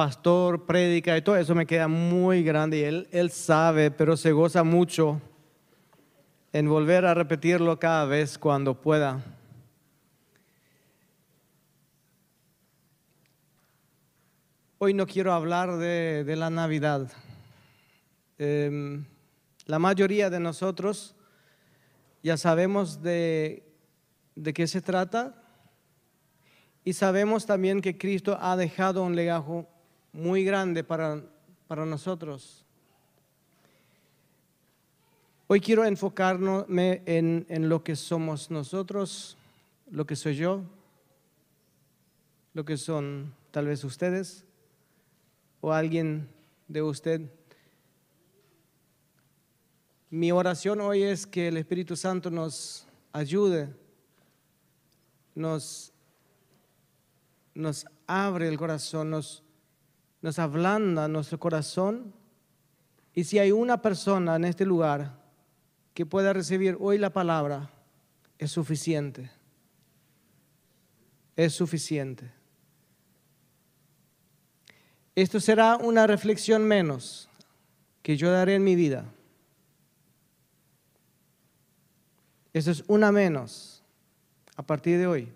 pastor predica y todo eso me queda muy grande y él, él sabe, pero se goza mucho en volver a repetirlo cada vez cuando pueda. Hoy no quiero hablar de, de la Navidad. Em, la mayoría de nosotros ya sabemos de, de qué se trata y sabemos también que Cristo ha dejado un legado muy grande para, para nosotros. Hoy quiero enfocarme en, en lo que somos nosotros, lo que soy yo, lo que son tal vez ustedes o alguien de usted. Mi oración hoy es que el Espíritu Santo nos ayude, nos, nos abre el corazón, nos, nos ablanda nuestro corazón. Y si hay una persona en este lugar que pueda recibir hoy la palabra, es suficiente. Es suficiente. Esto será una reflexión menos que yo daré en mi vida. Eso es una menos a partir de hoy.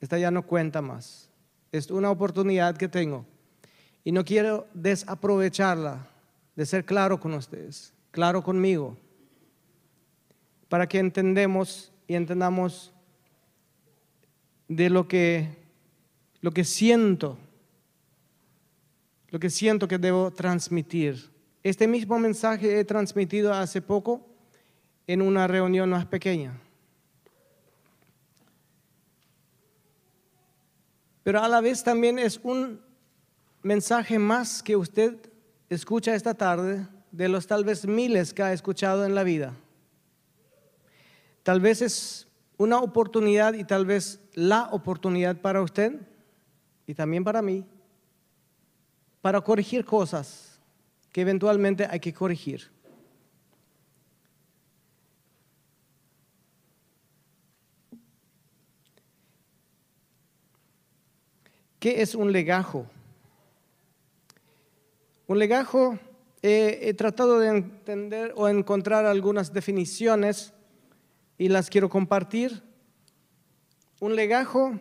Esta ya no cuenta más. Es una oportunidad que tengo y no quiero desaprovecharla de ser claro con ustedes, claro conmigo, para que entendemos y entendamos de lo que, lo que siento, lo que siento que debo transmitir. Este mismo mensaje he transmitido hace poco en una reunión más pequeña. Pero a la vez también es un mensaje más que usted escucha esta tarde de los tal vez miles que ha escuchado en la vida. Tal vez es una oportunidad y tal vez la oportunidad para usted y también para mí para corregir cosas que eventualmente hay que corregir. ¿Qué es un legajo? Un legajo, he tratado de entender o encontrar algunas definiciones y las quiero compartir. Un legajo,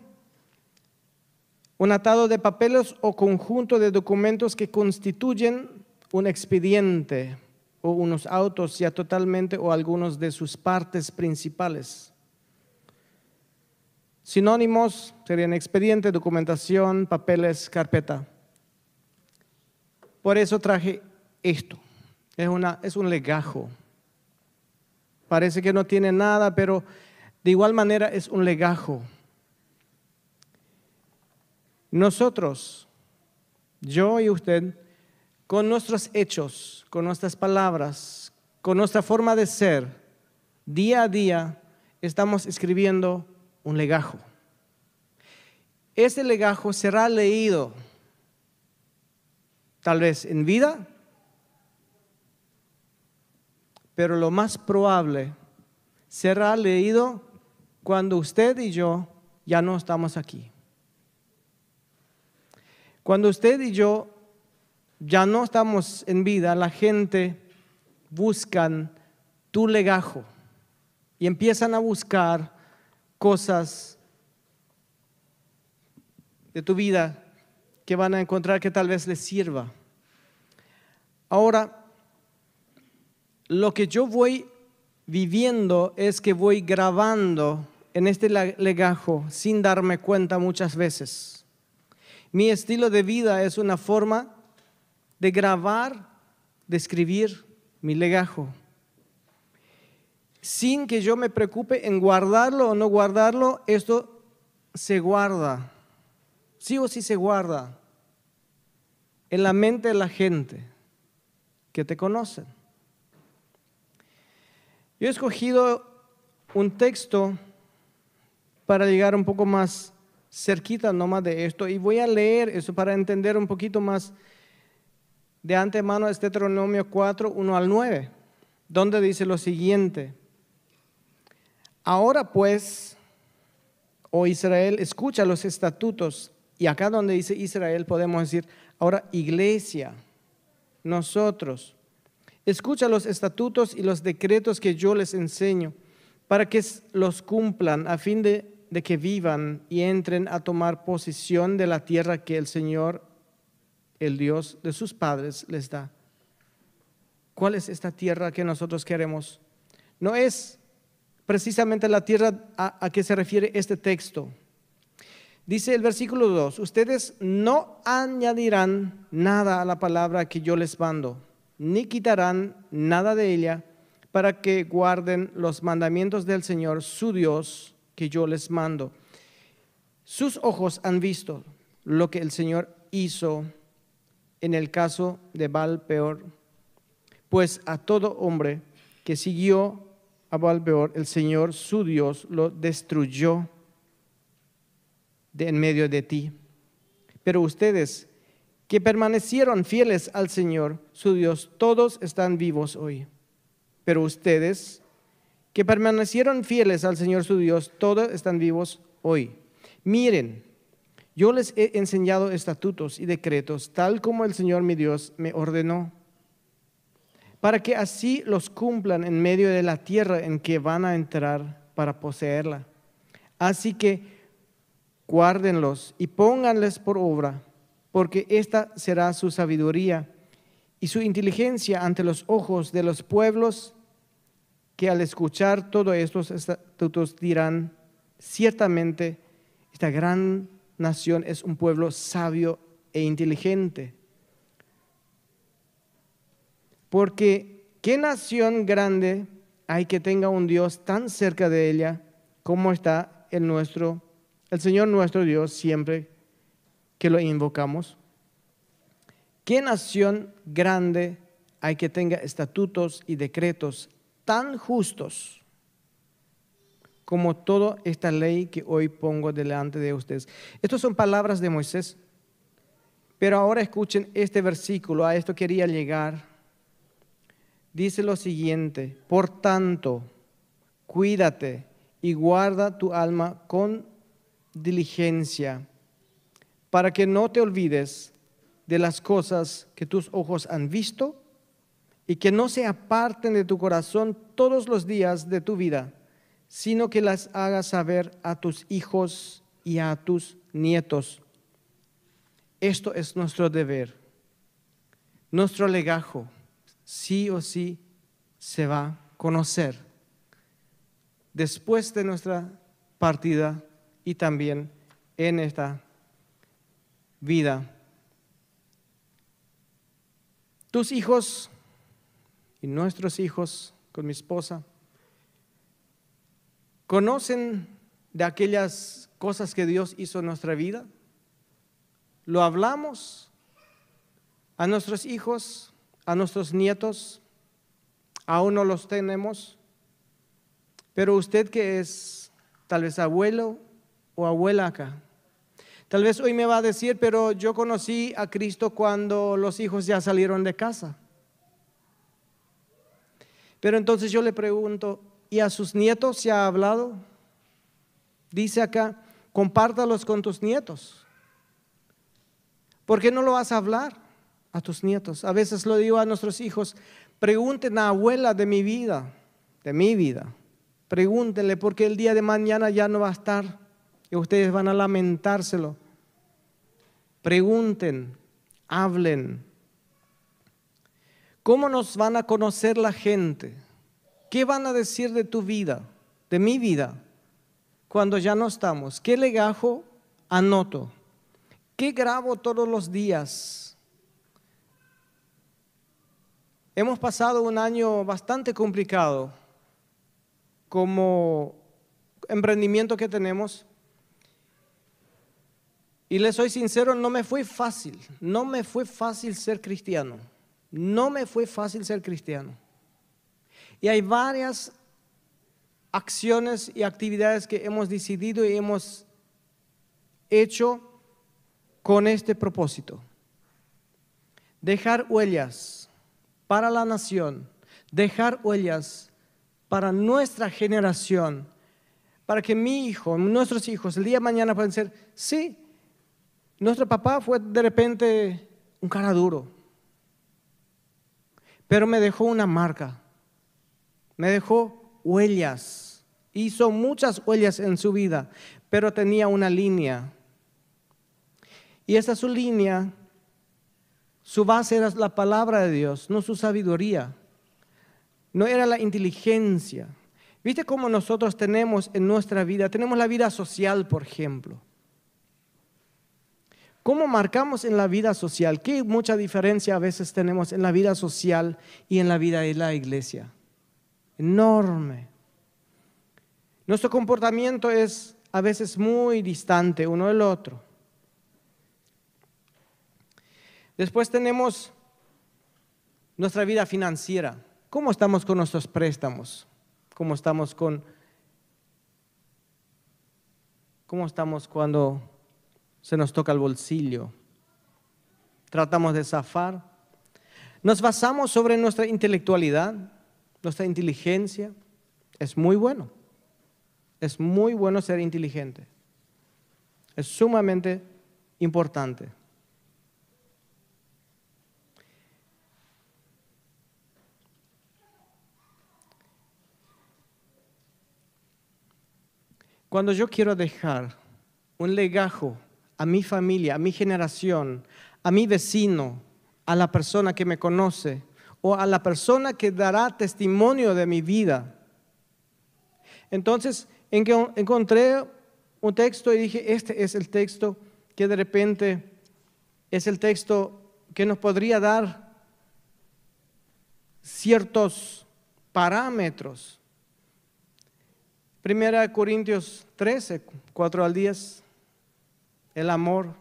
un atado de papeles o conjunto de documentos que constituyen un expediente o unos autos ya totalmente o algunos de sus partes principales. Sinónimos serían expediente, documentación, papeles, carpeta. Por eso traje esto. Es, un legajo. Parece que no tiene nada, pero de igual manera es un legajo. Nosotros, yo y usted, con nuestros hechos, con nuestras palabras, con nuestra forma de ser, día a día estamos escribiendo un legajo. Ese legajo será leído tal vez en vida, pero lo más probable será leído cuando usted y yo ya no estamos aquí. Cuando usted y yo ya no estamos en vida, la gente buscan tu legajo y empiezan a buscar cosas de tu vida que van a encontrar que tal vez les sirva. Ahora, lo que yo voy viviendo es que voy grabando en este legajo sin darme cuenta muchas veces. Mi estilo de vida es una forma de grabar, de escribir mi legajo. Sin que yo me preocupe en guardarlo o no guardarlo, esto se guarda. Sí o sí se guarda en la mente de la gente que te conocen. Yo he escogido un texto para llegar un poco más cerquita nomás de esto y voy a leer eso para entender un poquito más de antemano este Deuteronomio 4, 1 al 9, donde dice lo siguiente. Ahora pues, oh Israel, escucha los estatutos Y acá donde dice Israel podemos decir, ahora iglesia, nosotros, escucha los estatutos y los decretos que yo les enseño para que los cumplan a fin de, que vivan y entren a tomar posesión de la tierra que el Señor, el Dios de sus padres, les da. ¿Cuál es esta tierra que nosotros queremos? No es precisamente la tierra a, a que se refiere este texto. Dice el versículo 2, ustedes no añadirán nada a la palabra que yo les mando, ni quitarán nada de ella para que guarden los mandamientos del Señor, su Dios, que yo les mando. Sus ojos han visto lo que el Señor hizo en el caso de Baal Peor, pues a todo hombre que siguió a Baal Peor, el Señor, su Dios, lo destruyó en medio de ti. Pero ustedes que permanecieron fieles al Señor, su Dios, todos están vivos hoy. Pero ustedes que permanecieron fieles al Señor su Dios, todos están vivos hoy. Miren, yo les he enseñado estatutos y decretos, tal como el Señor mi Dios me ordenó, para que así los cumplan en medio de la tierra en que van a entrar para poseerla. Así que guárdenlos y pónganles por obra, porque esta será su sabiduría y su inteligencia ante los ojos de los pueblos que al escuchar todos estos estatutos dirán, ciertamente esta gran nación es un pueblo sabio e inteligente. Porque ¿qué nación grande hay que tenga un Dios tan cerca de ella como está el nuestro, el Señor nuestro Dios siempre que lo invocamos? ¿Qué nación grande hay que tenga estatutos y decretos tan justos como toda esta ley que hoy pongo delante de ustedes. Estas son palabras de Moisés. Pero ahora escuchen este versículo, a esto quería llegar. Dice lo siguiente, por tanto, cuídate y guarda tu alma con diligencia, para que no te olvides de las cosas que tus ojos han visto y que no se aparten de tu corazón todos los días de tu vida, sino que las hagas saber a tus hijos y a tus nietos. Esto es nuestro deber. Nuestro legajo, sí o sí, se va a conocer después de nuestra partida y también en esta vida. Tus hijos y nuestros hijos con mi esposa conocen de aquellas cosas que Dios hizo en nuestra vida. Lo hablamos a nuestros hijos, a nuestros nietos, aún no los tenemos, pero usted que es tal vez abuelo o abuela acá, tal vez hoy me va a decir, pero yo conocí a Cristo cuando los hijos ya salieron de casa. Pero entonces yo le pregunto, ¿y a sus nietos se ha hablado? Dice acá, compártalos con tus nietos. ¿Por qué no lo vas a hablar a tus nietos? A veces lo digo a nuestros hijos, pregunten a abuela de mi vida, de mi vida. Pregúntenle porque el día de mañana ya no va a estar y ustedes van a lamentárselo. Pregunten, hablen, ¿Cómo nos van a conocer la gente? ¿Qué van a decir de tu vida, de mi vida, cuando ya no estamos? ¿Qué legajo anoto? ¿Qué grabo todos los días? Hemos pasado un año bastante complicado como emprendimiento que tenemos. Y les soy sincero, no me fue fácil, no me fue fácil ser cristiano. No me fue fácil ser cristiano. Y hay varias acciones y actividades que hemos decidido y hemos hecho con este propósito. Dejar huellas para la nación, dejar huellas para nuestra generación, para que mi hijo, nuestros hijos, el día de mañana puedan ser, sí, Nuestro papá fue de repente un cara duro, pero me dejó una marca, me dejó huellas, hizo muchas huellas en su vida, pero tenía una línea. Y esa su línea, su base era la palabra de Dios, no su sabiduría, no era la inteligencia. ¿Viste cómo nosotros tenemos en nuestra vida? Tenemos la vida social, por ejemplo. ¿Cómo marcamos en la vida social? ¿Qué mucha diferencia a veces tenemos en la vida social y en la vida de la iglesia? Enorme. Nuestro comportamiento es a veces muy distante uno del otro. Después tenemos nuestra vida financiera. ¿Cómo estamos con nuestros préstamos? ¿Cómo estamos con cómo estamos cuando se nos toca el bolsillo? Tratamos de zafar. Nos basamos sobre nuestra intelectualidad, nuestra inteligencia. Es muy bueno. Es muy bueno ser inteligente. Es sumamente importante. Cuando yo quiero dejar un legajo a mi familia, a mi generación, a mi vecino, a la persona que me conoce o a la persona que dará testimonio de mi vida. Entonces encontré un texto y dije, este es el texto que de repente es el texto que nos podría dar ciertos parámetros Primera Corintios 13, 4 al 10. El amor,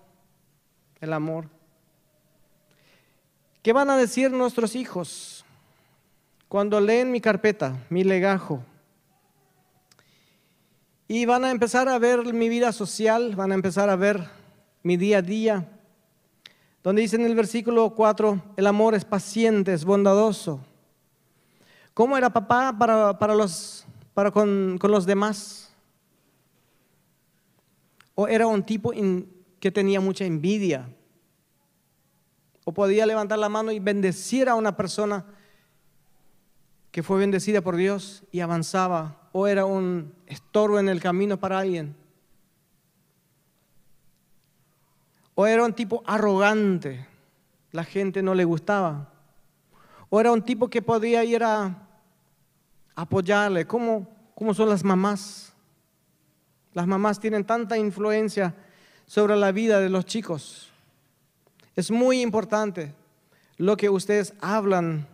el amor. ¿Qué van a decir nuestros hijos cuando leen mi carpeta, mi legajo? Y van a empezar a ver mi vida social, van a empezar a ver mi día a día. Donde dice en el versículo 4, el amor es paciente, es bondadoso. ¿Cómo era papá para, para los para con, los demás. O era un tipo que tenía mucha envidia. O podía levantar la mano y bendecir a una persona que fue bendecida por Dios y avanzaba. O era un estorbo en el camino para alguien. O era un tipo arrogante. La gente no le gustaba. O era un tipo que podía ir a apoyarle. ¿Cómo, ¿Cómo son las mamás? Las mamás tienen tanta influencia sobre la vida de los chicos. Es muy importante lo que ustedes hablan,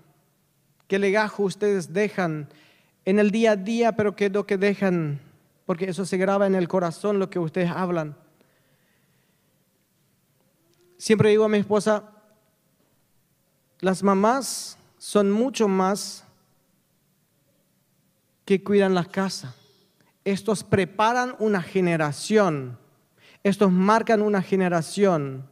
qué legajo ustedes dejan en el día a día, pero qué lo que dejan, porque eso se graba en el corazón lo que ustedes hablan. Siempre digo a mi esposa, las mamás son mucho más que cuidan la casa. Estos preparan una generación. Estos marcan una generación.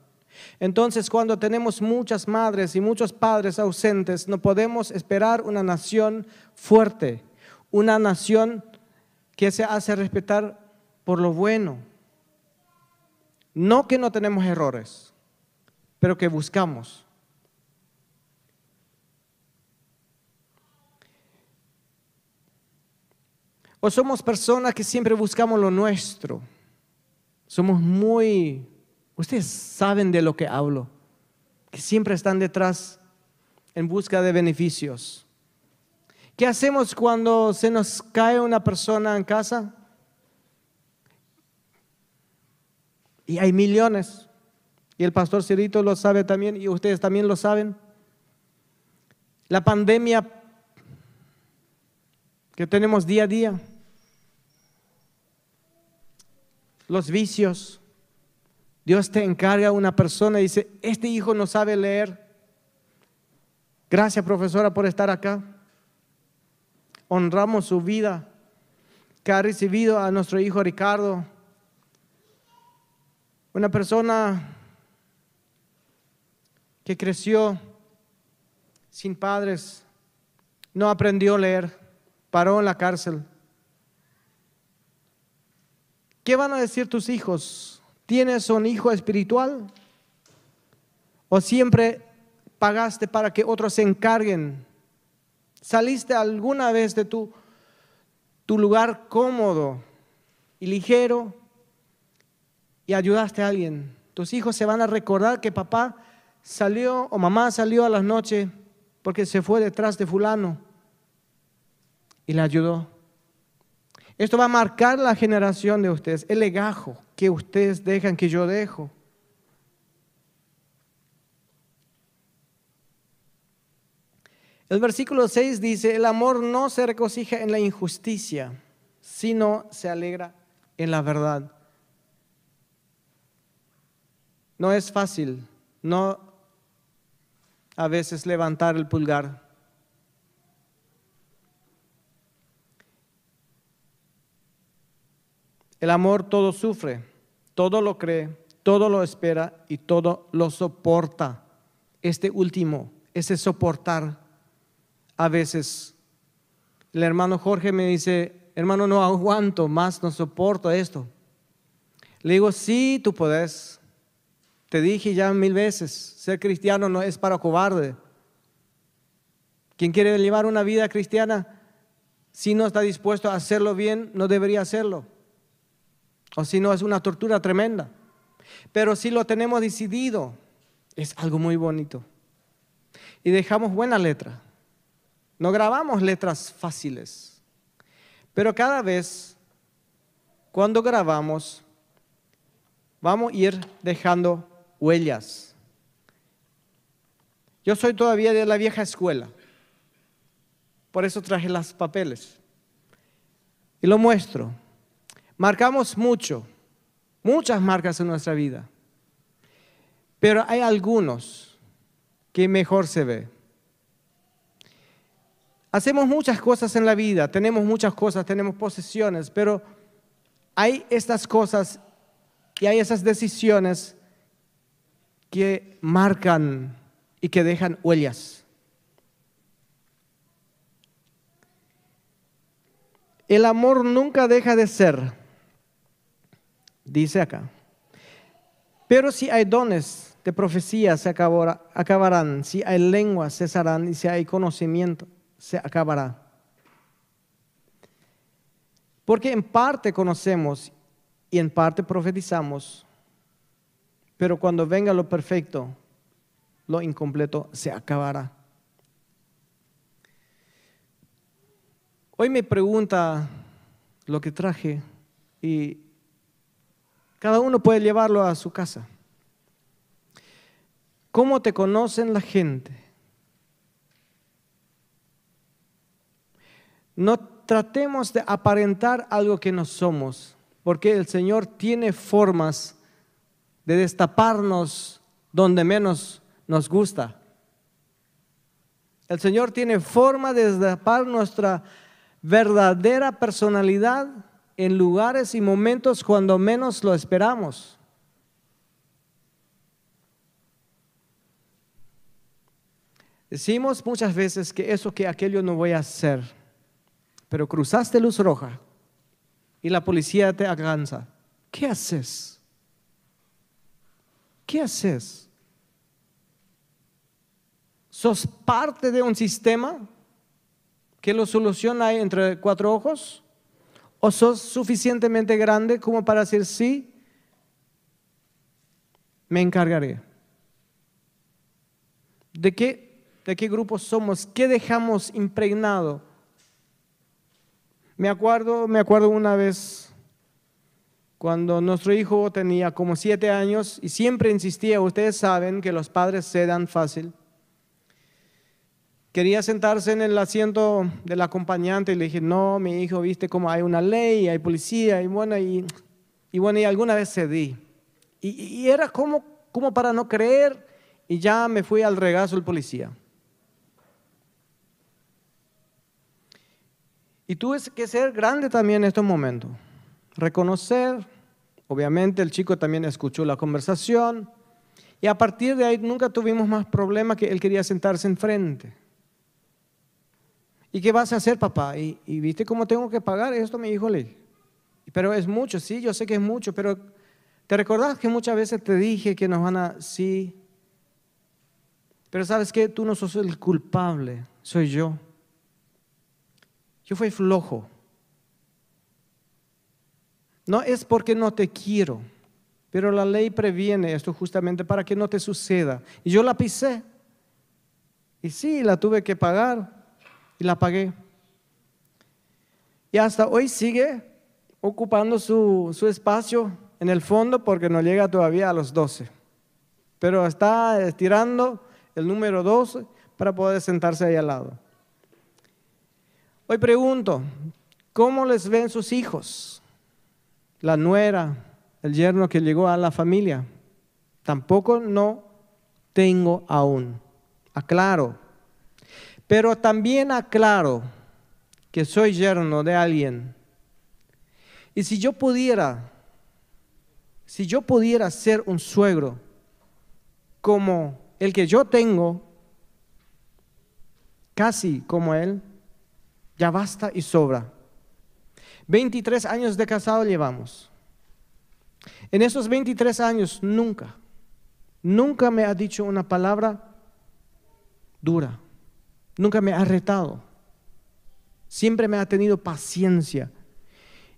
Entonces, cuando tenemos muchas madres y muchos padres ausentes, no podemos esperar una nación fuerte, una nación que se hace respetar por lo bueno. No que no tenemos errores, pero que buscamos. O somos personas que siempre buscamos lo nuestro. Somos muy, ustedes saben de lo que hablo, que siempre están detrás en busca de beneficios. ¿Qué hacemos cuando se nos cae una persona en casa? Y hay millones. Y el pastor Cirito lo sabe también y ustedes también lo saben. La pandemia que tenemos día a día. Los vicios. Dios te encarga a una persona y dice, este hijo no sabe leer. Gracias profesora por estar acá. Honramos su vida que ha recibido a nuestro hijo Ricardo. Una persona que creció sin padres, no aprendió a leer, paró en la cárcel. ¿Qué van a decir tus hijos, ¿Tienes un hijo espiritual? ¿O siempre pagaste para que otros se encarguen? ¿Saliste alguna vez de tu, tu lugar cómodo y ligero y ayudaste a alguien? Tus hijos se van a recordar que papá salió o mamá salió a las noches porque se fue detrás de fulano y le ayudó. Esto va a marcar la generación de ustedes, el legajo que ustedes dejan, que yo dejo. El versículo 6 dice, el amor no se regocija en la injusticia, sino se alegra en la verdad. No es fácil, no a veces levantar el pulgar. El amor todo sufre, todo lo cree, todo lo espera y todo lo soporta. Este último, ese soportar, a veces el hermano Jorge me dice, hermano, no aguanto más, no soporto esto. Le digo, sí, tú puedes. Te dije ya mil veces, ser cristiano no es para cobarde. Quien quiere llevar una vida cristiana, si no está dispuesto a hacerlo bien, no debería hacerlo. O si no, es una tortura tremenda. Pero si lo tenemos decidido, es algo muy bonito. Y dejamos buena letra. No grabamos letras fáciles. Pero cada vez, cuando grabamos, vamos a ir dejando huellas. Yo soy todavía de la vieja escuela. Por eso traje los papeles. Y lo muestro. Marcamos mucho, muchas marcas en nuestra vida, pero hay algunos que mejor se ve. Hacemos muchas cosas en la vida, tenemos muchas cosas, tenemos posesiones, pero hay estas cosas y hay esas decisiones que marcan y que dejan huellas. El amor nunca deja de ser dice acá. Pero si hay dones de profecía, se acabarán. Si hay lenguas, cesarán. Y si hay conocimiento, se acabará. Porque en parte conocemos y en parte profetizamos, pero cuando venga lo perfecto, lo incompleto se acabará. Hoy me pregunta lo que traje y cada uno puede llevarlo a su casa. ¿Cómo te conocen la gente? No tratemos de aparentar algo que no somos, porque el Señor tiene formas de destaparnos donde menos nos gusta. El Señor tiene forma de destapar nuestra verdadera personalidad en lugares y momentos cuando menos lo esperamos. Decimos muchas veces que eso, que aquello no voy a hacer, pero cruzaste luz roja y la policía te alcanza. ¿Qué haces? ¿Qué haces? ¿Sos parte de un sistema que lo soluciona entre cuatro ojos? ¿O sos suficientemente grande como para decir sí? Me encargaré. ¿De qué, de qué grupo somos? ¿Qué dejamos impregnado? Me acuerdo, me acuerdo una vez cuando nuestro hijo tenía como siete años y siempre insistía, ustedes saben que los padres se dan fácil quería sentarse en el asiento del acompañante y le dije, no, mi hijo, viste cómo hay una ley, hay policía, y bueno, y, bueno, y alguna vez cedí. Y, y era como, como para no creer, y ya me fui al regazo el policía. Y tuve que ser grande también en estos momentos. Reconocer, obviamente el chico también escuchó la conversación, y a partir de ahí nunca tuvimos más problemas que él quería sentarse enfrente. ¿Y qué vas a hacer, papá? ¿Y, viste cómo tengo que pagar esto? Me dijo, pero es mucho, sí, yo sé que es mucho, pero ¿Te recordás que muchas veces te dije que nos van a... Sí. Pero sabes que tú no sos el culpable, soy yo. Yo fui flojo. No es porque no te quiero, pero la ley previene esto justamente para que no te suceda. Y yo la pisé. Y sí, la tuve que pagar y la pagué. Y hasta hoy sigue ocupando su, su espacio en el fondo porque no llega todavía a los 12. Pero está estirando el número 12 para poder sentarse ahí al lado. Hoy pregunto, ¿cómo les ven sus hijos? La nuera, el yerno que llegó a la familia. Tampoco no tengo aún. Aclaro. Pero también aclaro que soy yerno de alguien. Y si yo pudiera, si yo pudiera ser un suegro como el que yo tengo, casi como él, ya basta y sobra. 23 años de casado llevamos. En esos 23 años nunca, nunca me ha dicho una palabra dura. Nunca me ha retado. Siempre me ha tenido paciencia.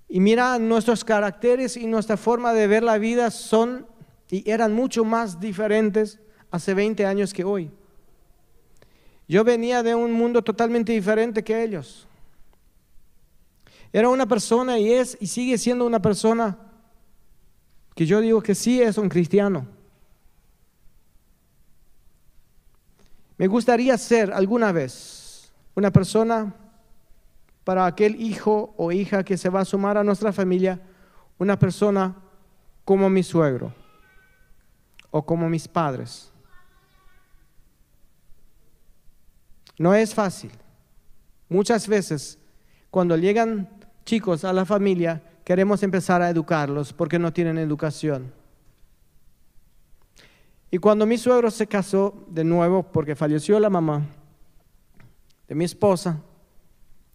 Y mira, nuestros caracteres y nuestra forma de ver la vida son y eran mucho más diferentes hace 20 años que hoy. Yo venía de un mundo totalmente diferente que ellos. Era una persona y es y sigue siendo una persona que yo digo que sí es un cristiano. Me gustaría ser alguna vez una persona para aquel hijo o hija que se va a sumar a nuestra familia, una persona como mi suegro o como mis padres. No es fácil. Muchas veces cuando llegan chicos a la familia queremos empezar a educarlos porque no tienen educación. Y cuando mi suegro se casó de nuevo, porque falleció la mamá de mi esposa,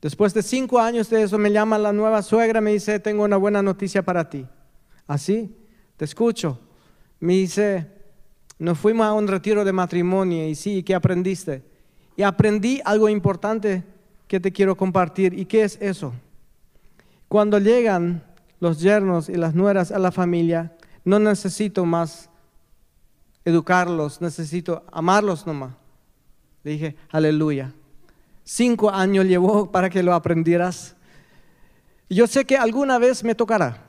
después de cinco años de eso me llama la nueva suegra, me dice, tengo una buena noticia para ti. Así, te escucho. Me dice, nos fuimos a un retiro de matrimonio y sí, ¿qué aprendiste? Y aprendí algo importante que te quiero compartir. ¿Y qué es eso? Cuando llegan los yernos y las nueras a la familia, no necesito más educarlos, necesito amarlos nomás. Le dije, aleluya. Cinco años llevó para que lo aprendieras. Yo sé que alguna vez me tocará.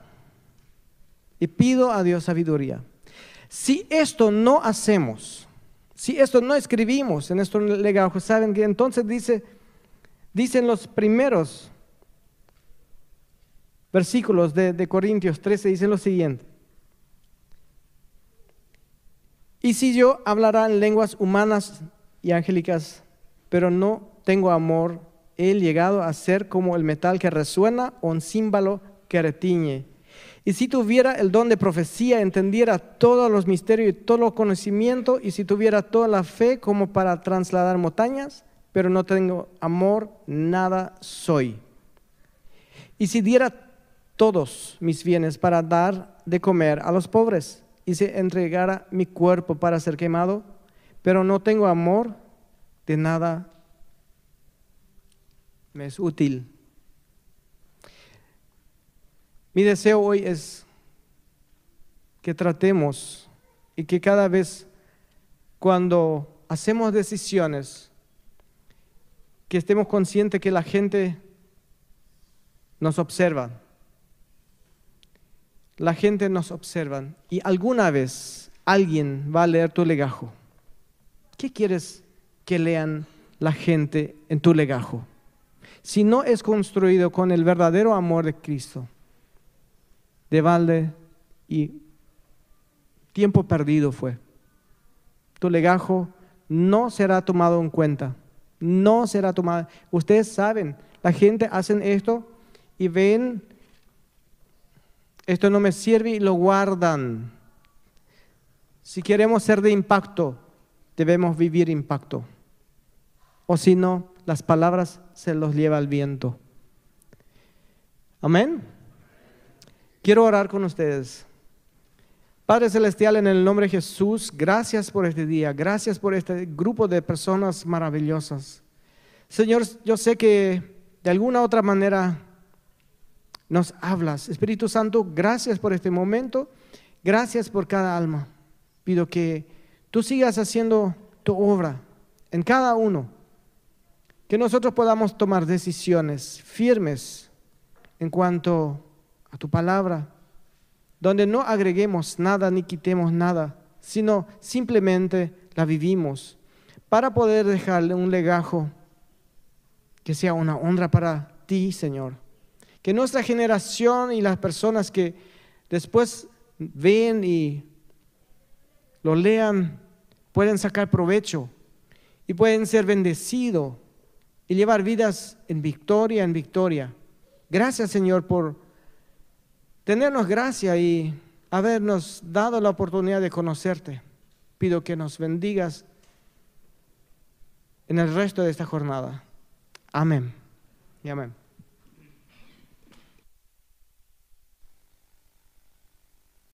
Y pido a Dios sabiduría. Si esto no hacemos, si esto no escribimos en nuestro legado, saben que entonces dice, dicen los primeros versículos de, de Corintios 13, dicen lo siguiente. Y si yo hablara en lenguas humanas y angélicas, pero no tengo amor, he llegado a ser como el metal que resuena o un címbalo que retiñe. Y si tuviera el don de profecía, entendiera todos los misterios y todo el conocimiento, y si tuviera toda la fe como para trasladar montañas, pero no tengo amor, nada soy. Y si diera todos mis bienes para dar de comer a los pobres, y se entregara mi cuerpo para ser quemado, pero no tengo amor, de nada me es útil. Mi deseo hoy es que tratemos y que cada vez cuando hacemos decisiones, que estemos conscientes que la gente nos observa, la gente nos observa y alguna vez alguien va a leer tu legajo. ¿Qué quieres que lean la gente en tu legajo? Si no es construido con el verdadero amor de Cristo, de balde y tiempo perdido fue. Tu legajo no será tomado en cuenta. No será tomado. Ustedes saben, la gente hacen esto y ven esto no me sirve y lo guardan. Si queremos ser de impacto, debemos vivir impacto. O si no, las palabras se los lleva el viento. Amén. Quiero orar con ustedes. Padre Celestial, en el nombre de Jesús, gracias por este día, gracias por este grupo de personas maravillosas. Señor, yo sé que de alguna otra manera nos hablas. Espíritu Santo, gracias por este momento, gracias por cada alma. Pido que tú sigas haciendo tu obra en cada uno, que nosotros podamos tomar decisiones firmes en cuanto a tu palabra, donde no agreguemos nada ni quitemos nada, sino simplemente la vivimos para poder dejarle un legajo que sea una honra para ti, Señor. Que nuestra generación y las personas que después ven y lo lean pueden sacar provecho y pueden ser bendecidos y llevar vidas en victoria, en victoria. Gracias, Señor, por tenernos gracia y habernos dado la oportunidad de conocerte. Pido que nos bendigas en el resto de esta jornada. Amén. Y amén.